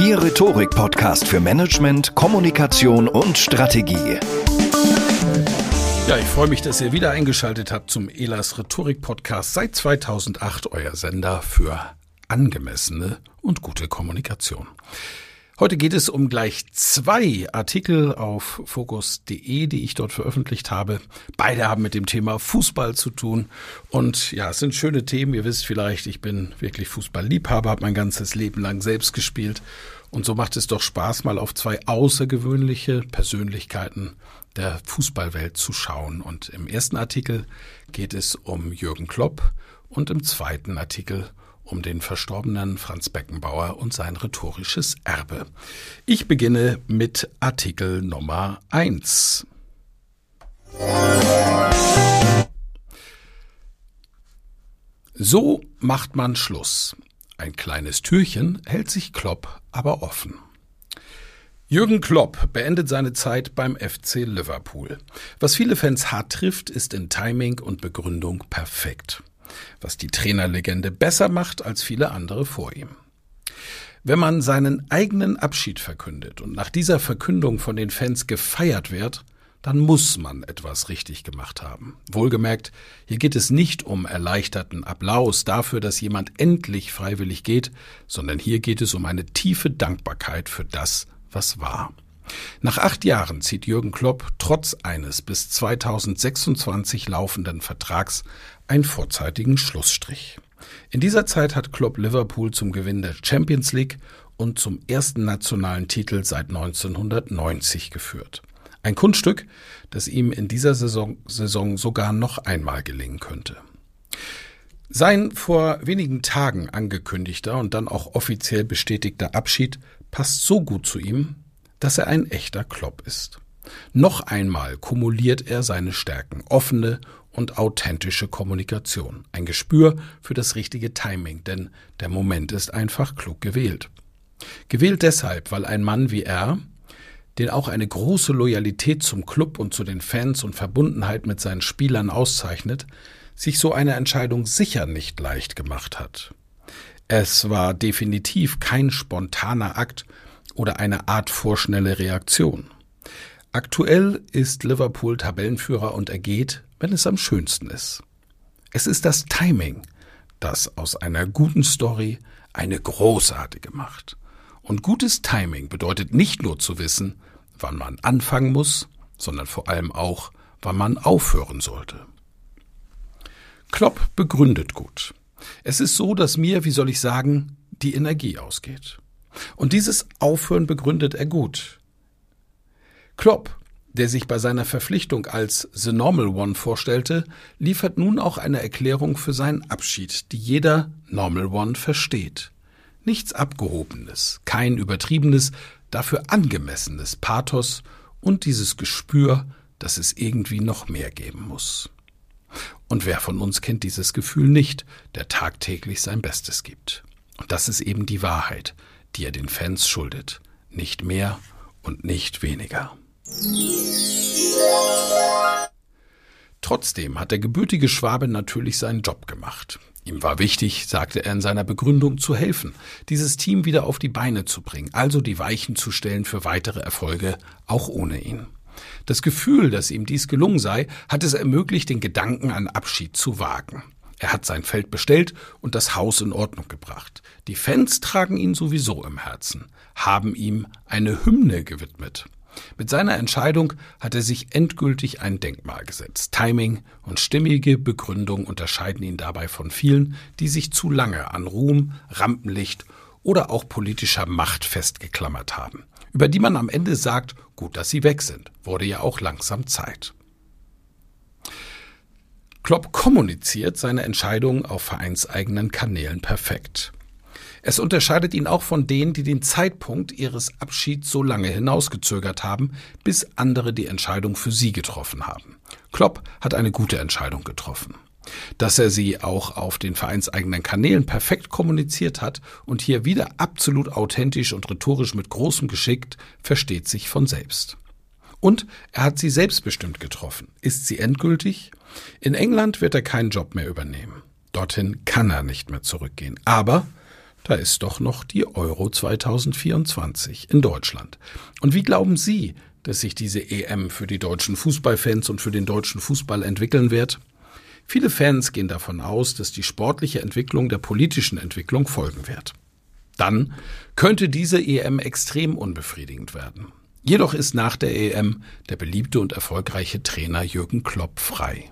Ihr Rhetorik-Podcast für Management, Kommunikation und Strategie. Ja, ich freue mich, dass ihr wieder eingeschaltet habt zum Elas Rhetorik-Podcast seit 2008, euer Sender für angemessene und gute Kommunikation. Heute geht es um gleich zwei Artikel auf Focus.de, die ich dort veröffentlicht habe. Beide haben mit dem Thema Fußball zu tun. Und ja, es sind schöne Themen. Ihr wisst vielleicht, ich bin wirklich Fußballliebhaber, habe mein ganzes Leben lang selbst gespielt. Und so macht es doch Spaß, mal auf zwei außergewöhnliche Persönlichkeiten der Fußballwelt zu schauen. Und im ersten Artikel geht es um Jürgen Klopp und im zweiten Artikel um den verstorbenen Franz Beckenbauer und sein rhetorisches Erbe. Ich beginne mit Artikel Nummer 1. So macht man Schluss. Ein kleines Türchen hält sich Klopp aber offen. Jürgen Klopp beendet seine Zeit beim FC Liverpool. Was viele Fans hart trifft, ist in Timing und Begründung perfekt was die Trainerlegende besser macht als viele andere vor ihm. Wenn man seinen eigenen Abschied verkündet und nach dieser Verkündung von den Fans gefeiert wird, dann muss man etwas richtig gemacht haben. Wohlgemerkt, hier geht es nicht um erleichterten Applaus dafür, dass jemand endlich freiwillig geht, sondern hier geht es um eine tiefe Dankbarkeit für das, was war. Nach acht Jahren zieht Jürgen Klopp trotz eines bis 2026 laufenden Vertrags einen vorzeitigen Schlussstrich. In dieser Zeit hat Klopp Liverpool zum Gewinn der Champions League und zum ersten nationalen Titel seit 1990 geführt. Ein Kunststück, das ihm in dieser Saison, Saison sogar noch einmal gelingen könnte. Sein vor wenigen Tagen angekündigter und dann auch offiziell bestätigter Abschied passt so gut zu ihm, dass er ein echter Klopp ist. Noch einmal kumuliert er seine Stärken, offene und authentische Kommunikation. Ein Gespür für das richtige Timing, denn der Moment ist einfach klug gewählt. Gewählt deshalb, weil ein Mann wie er, den auch eine große Loyalität zum Club und zu den Fans und Verbundenheit mit seinen Spielern auszeichnet, sich so eine Entscheidung sicher nicht leicht gemacht hat. Es war definitiv kein spontaner Akt oder eine Art vorschnelle Reaktion. Aktuell ist Liverpool Tabellenführer und er geht, wenn es am schönsten ist. Es ist das Timing, das aus einer guten Story eine großartige macht. Und gutes Timing bedeutet nicht nur zu wissen, wann man anfangen muss, sondern vor allem auch, wann man aufhören sollte. Klopp begründet gut. Es ist so, dass mir, wie soll ich sagen, die Energie ausgeht. Und dieses Aufhören begründet er gut. Klopp der sich bei seiner Verpflichtung als The Normal One vorstellte, liefert nun auch eine Erklärung für seinen Abschied, die jeder Normal One versteht. Nichts Abgehobenes, kein übertriebenes, dafür angemessenes Pathos und dieses Gespür, dass es irgendwie noch mehr geben muss. Und wer von uns kennt dieses Gefühl nicht, der tagtäglich sein Bestes gibt? Und das ist eben die Wahrheit, die er den Fans schuldet. Nicht mehr und nicht weniger. Trotzdem hat der gebürtige Schwabe natürlich seinen Job gemacht. Ihm war wichtig, sagte er in seiner Begründung, zu helfen, dieses Team wieder auf die Beine zu bringen, also die Weichen zu stellen für weitere Erfolge, auch ohne ihn. Das Gefühl, dass ihm dies gelungen sei, hat es ermöglicht, den Gedanken an Abschied zu wagen. Er hat sein Feld bestellt und das Haus in Ordnung gebracht. Die Fans tragen ihn sowieso im Herzen, haben ihm eine Hymne gewidmet. Mit seiner Entscheidung hat er sich endgültig ein Denkmal gesetzt. Timing und stimmige Begründung unterscheiden ihn dabei von vielen, die sich zu lange an Ruhm, Rampenlicht oder auch politischer Macht festgeklammert haben, über die man am Ende sagt, gut, dass sie weg sind, wurde ja auch langsam Zeit. Klopp kommuniziert seine Entscheidungen auf vereinseigenen Kanälen perfekt. Es unterscheidet ihn auch von denen, die den Zeitpunkt ihres Abschieds so lange hinausgezögert haben, bis andere die Entscheidung für sie getroffen haben. Klopp hat eine gute Entscheidung getroffen. Dass er sie auch auf den vereinseigenen Kanälen perfekt kommuniziert hat und hier wieder absolut authentisch und rhetorisch mit großem Geschick, versteht sich von selbst. Und er hat sie selbstbestimmt getroffen. Ist sie endgültig? In England wird er keinen Job mehr übernehmen. Dorthin kann er nicht mehr zurückgehen. Aber da ist doch noch die Euro 2024 in Deutschland. Und wie glauben Sie, dass sich diese EM für die deutschen Fußballfans und für den deutschen Fußball entwickeln wird? Viele Fans gehen davon aus, dass die sportliche Entwicklung der politischen Entwicklung folgen wird. Dann könnte diese EM extrem unbefriedigend werden. Jedoch ist nach der EM der beliebte und erfolgreiche Trainer Jürgen Klopp frei.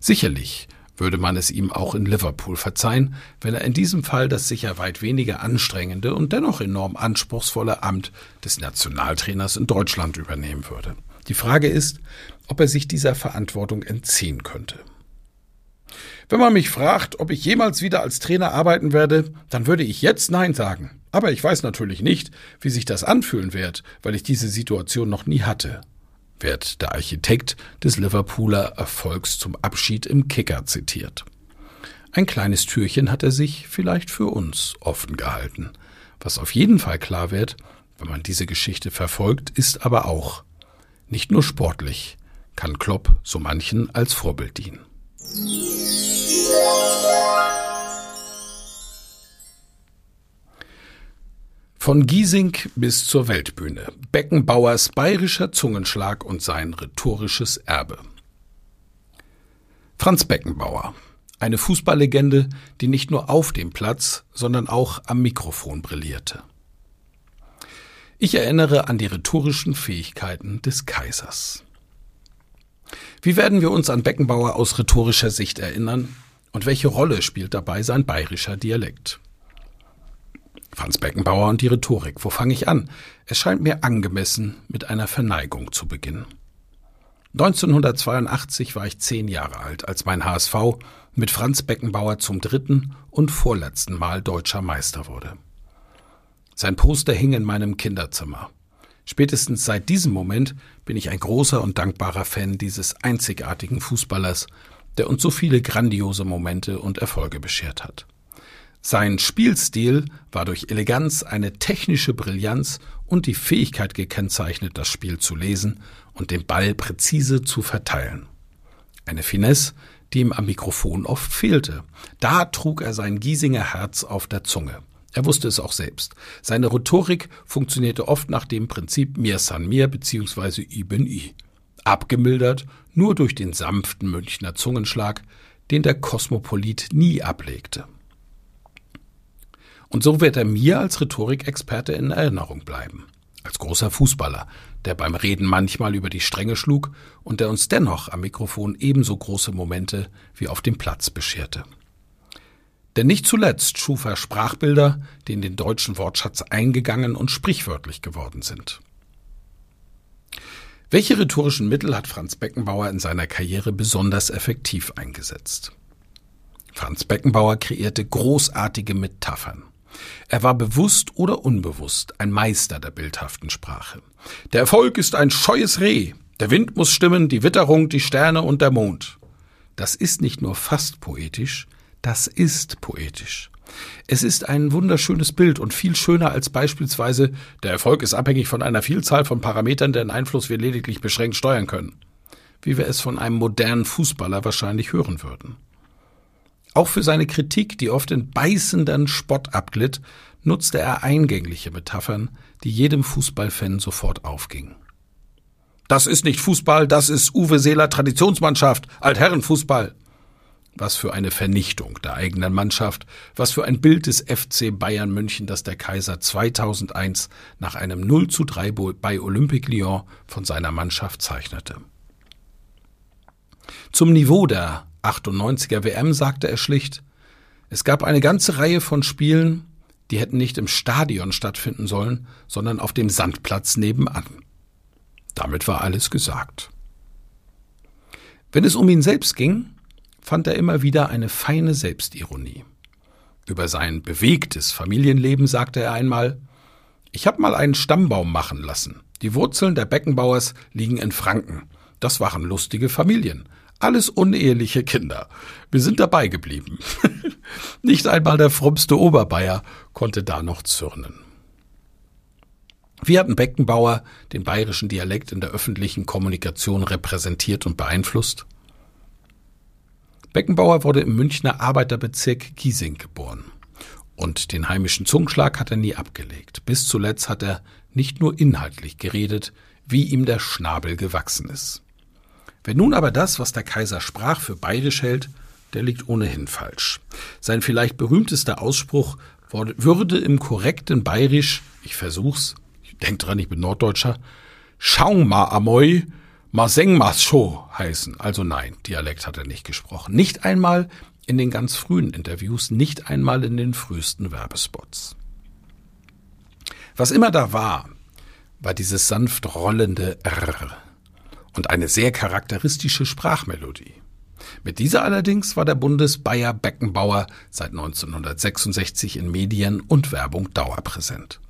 Sicherlich würde man es ihm auch in Liverpool verzeihen, wenn er in diesem Fall das sicher weit weniger anstrengende und dennoch enorm anspruchsvolle Amt des Nationaltrainers in Deutschland übernehmen würde. Die Frage ist, ob er sich dieser Verantwortung entziehen könnte. Wenn man mich fragt, ob ich jemals wieder als Trainer arbeiten werde, dann würde ich jetzt Nein sagen. Aber ich weiß natürlich nicht, wie sich das anfühlen wird, weil ich diese Situation noch nie hatte wird der Architekt des Liverpooler Erfolgs zum Abschied im Kicker zitiert. Ein kleines Türchen hat er sich vielleicht für uns offen gehalten. Was auf jeden Fall klar wird, wenn man diese Geschichte verfolgt, ist aber auch, nicht nur sportlich kann Klopp so manchen als Vorbild dienen. Von Giesing bis zur Weltbühne. Beckenbauers bayerischer Zungenschlag und sein rhetorisches Erbe. Franz Beckenbauer. Eine Fußballlegende, die nicht nur auf dem Platz, sondern auch am Mikrofon brillierte. Ich erinnere an die rhetorischen Fähigkeiten des Kaisers. Wie werden wir uns an Beckenbauer aus rhetorischer Sicht erinnern? Und welche Rolle spielt dabei sein bayerischer Dialekt? Franz Beckenbauer und die Rhetorik. Wo fange ich an? Es scheint mir angemessen, mit einer Verneigung zu beginnen. 1982 war ich zehn Jahre alt, als mein HSV mit Franz Beckenbauer zum dritten und vorletzten Mal deutscher Meister wurde. Sein Poster hing in meinem Kinderzimmer. Spätestens seit diesem Moment bin ich ein großer und dankbarer Fan dieses einzigartigen Fußballers, der uns so viele grandiose Momente und Erfolge beschert hat. Sein Spielstil war durch Eleganz, eine technische Brillanz und die Fähigkeit gekennzeichnet, das Spiel zu lesen und den Ball präzise zu verteilen. Eine Finesse, die ihm am Mikrofon oft fehlte. Da trug er sein Giesinger Herz auf der Zunge. Er wusste es auch selbst. Seine Rhetorik funktionierte oft nach dem Prinzip mir san mir bzw. i bin i. Abgemildert nur durch den sanften Münchner Zungenschlag, den der Kosmopolit nie ablegte. Und so wird er mir als Rhetorikexperte in Erinnerung bleiben. Als großer Fußballer, der beim Reden manchmal über die Stränge schlug und der uns dennoch am Mikrofon ebenso große Momente wie auf dem Platz bescherte. Denn nicht zuletzt schuf er Sprachbilder, die in den deutschen Wortschatz eingegangen und sprichwörtlich geworden sind. Welche rhetorischen Mittel hat Franz Beckenbauer in seiner Karriere besonders effektiv eingesetzt? Franz Beckenbauer kreierte großartige Metaphern. Er war bewusst oder unbewusst ein Meister der bildhaften Sprache. Der Erfolg ist ein scheues Reh. Der Wind muss stimmen, die Witterung, die Sterne und der Mond. Das ist nicht nur fast poetisch, das ist poetisch. Es ist ein wunderschönes Bild und viel schöner als beispielsweise der Erfolg ist abhängig von einer Vielzahl von Parametern, deren Einfluss wir lediglich beschränkt steuern können, wie wir es von einem modernen Fußballer wahrscheinlich hören würden. Auch für seine Kritik, die oft in beißenden Spott abglitt, nutzte er eingängliche Metaphern, die jedem Fußballfan sofort aufgingen. Das ist nicht Fußball, das ist Uwe Seeler Traditionsmannschaft, Altherrenfußball. Was für eine Vernichtung der eigenen Mannschaft, was für ein Bild des FC Bayern München, das der Kaiser 2001 nach einem 0 zu 3 bei Olympique Lyon von seiner Mannschaft zeichnete. Zum Niveau der 98er WM sagte er schlicht, es gab eine ganze Reihe von Spielen, die hätten nicht im Stadion stattfinden sollen, sondern auf dem Sandplatz nebenan. Damit war alles gesagt. Wenn es um ihn selbst ging, fand er immer wieder eine feine Selbstironie. Über sein bewegtes Familienleben sagte er einmal Ich habe mal einen Stammbaum machen lassen. Die Wurzeln der Beckenbauers liegen in Franken. Das waren lustige Familien. Alles uneheliche Kinder. Wir sind dabei geblieben. Nicht einmal der frommste Oberbayer konnte da noch zürnen. Wie hatten Beckenbauer den bayerischen Dialekt in der öffentlichen Kommunikation repräsentiert und beeinflusst? Beckenbauer wurde im Münchner Arbeiterbezirk Giesing geboren. Und den heimischen Zungenschlag hat er nie abgelegt. Bis zuletzt hat er nicht nur inhaltlich geredet, wie ihm der Schnabel gewachsen ist. Wer nun aber das, was der Kaiser sprach, für bayerisch hält, der liegt ohnehin falsch. Sein vielleicht berühmtester Ausspruch würde im korrekten Bayerisch, ich versuch's, ich denk dran, ich bin Norddeutscher, Schau ma amoi, ma seng ma scho heißen. Also nein, Dialekt hat er nicht gesprochen. Nicht einmal in den ganz frühen Interviews, nicht einmal in den frühesten Werbespots. Was immer da war, war dieses sanft rollende R und eine sehr charakteristische Sprachmelodie. Mit dieser allerdings war der Bundesbayer Beckenbauer seit 1966 in Medien und Werbung dauerpräsent.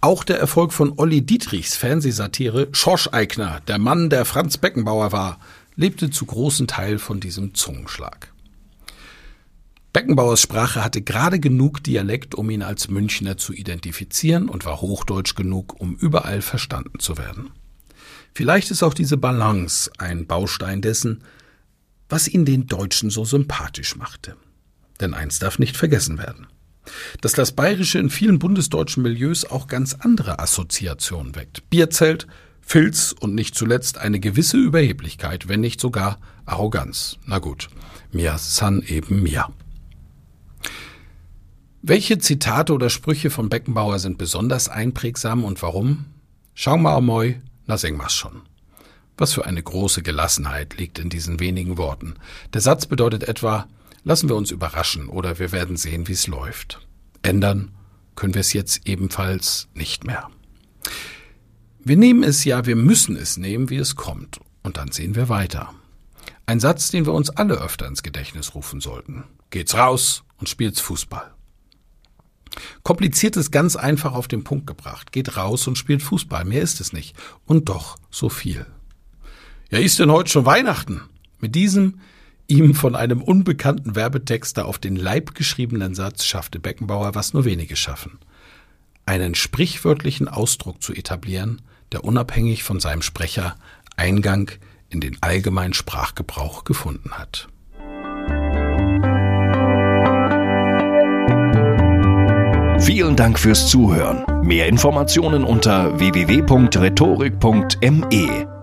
Auch der Erfolg von Olli Dietrichs Fernsehsatire Schorsch Eigner, der Mann, der Franz Beckenbauer war, lebte zu großen Teil von diesem Zungenschlag. Beckenbauers Sprache hatte gerade genug Dialekt, um ihn als Münchner zu identifizieren und war hochdeutsch genug, um überall verstanden zu werden. Vielleicht ist auch diese Balance ein Baustein dessen, was ihn den Deutschen so sympathisch machte. Denn eins darf nicht vergessen werden. Dass das Bayerische in vielen bundesdeutschen Milieus auch ganz andere Assoziationen weckt. Bierzelt, Filz und nicht zuletzt eine gewisse Überheblichkeit, wenn nicht sogar Arroganz. Na gut, mir san eben mir. Welche Zitate oder Sprüche von Beckenbauer sind besonders einprägsam und warum? Schau mal moi, na sing mas schon. Was für eine große Gelassenheit liegt in diesen wenigen Worten. Der Satz bedeutet etwa, lassen wir uns überraschen oder wir werden sehen, wie es läuft. Ändern können wir es jetzt ebenfalls nicht mehr. Wir nehmen es ja, wir müssen es nehmen, wie es kommt. Und dann sehen wir weiter. Ein Satz, den wir uns alle öfter ins Gedächtnis rufen sollten. Geht's raus und spielt's Fußball. Kompliziert ist ganz einfach auf den Punkt gebracht. Geht raus und spielt Fußball. Mehr ist es nicht. Und doch so viel. Ja, ist denn heute schon Weihnachten? Mit diesem ihm von einem unbekannten Werbetexter auf den Leib geschriebenen Satz schaffte Beckenbauer, was nur wenige schaffen. Einen sprichwörtlichen Ausdruck zu etablieren, der unabhängig von seinem Sprecher Eingang in den allgemeinen Sprachgebrauch gefunden hat. Vielen Dank fürs Zuhören. Mehr Informationen unter www.rhetorik.me.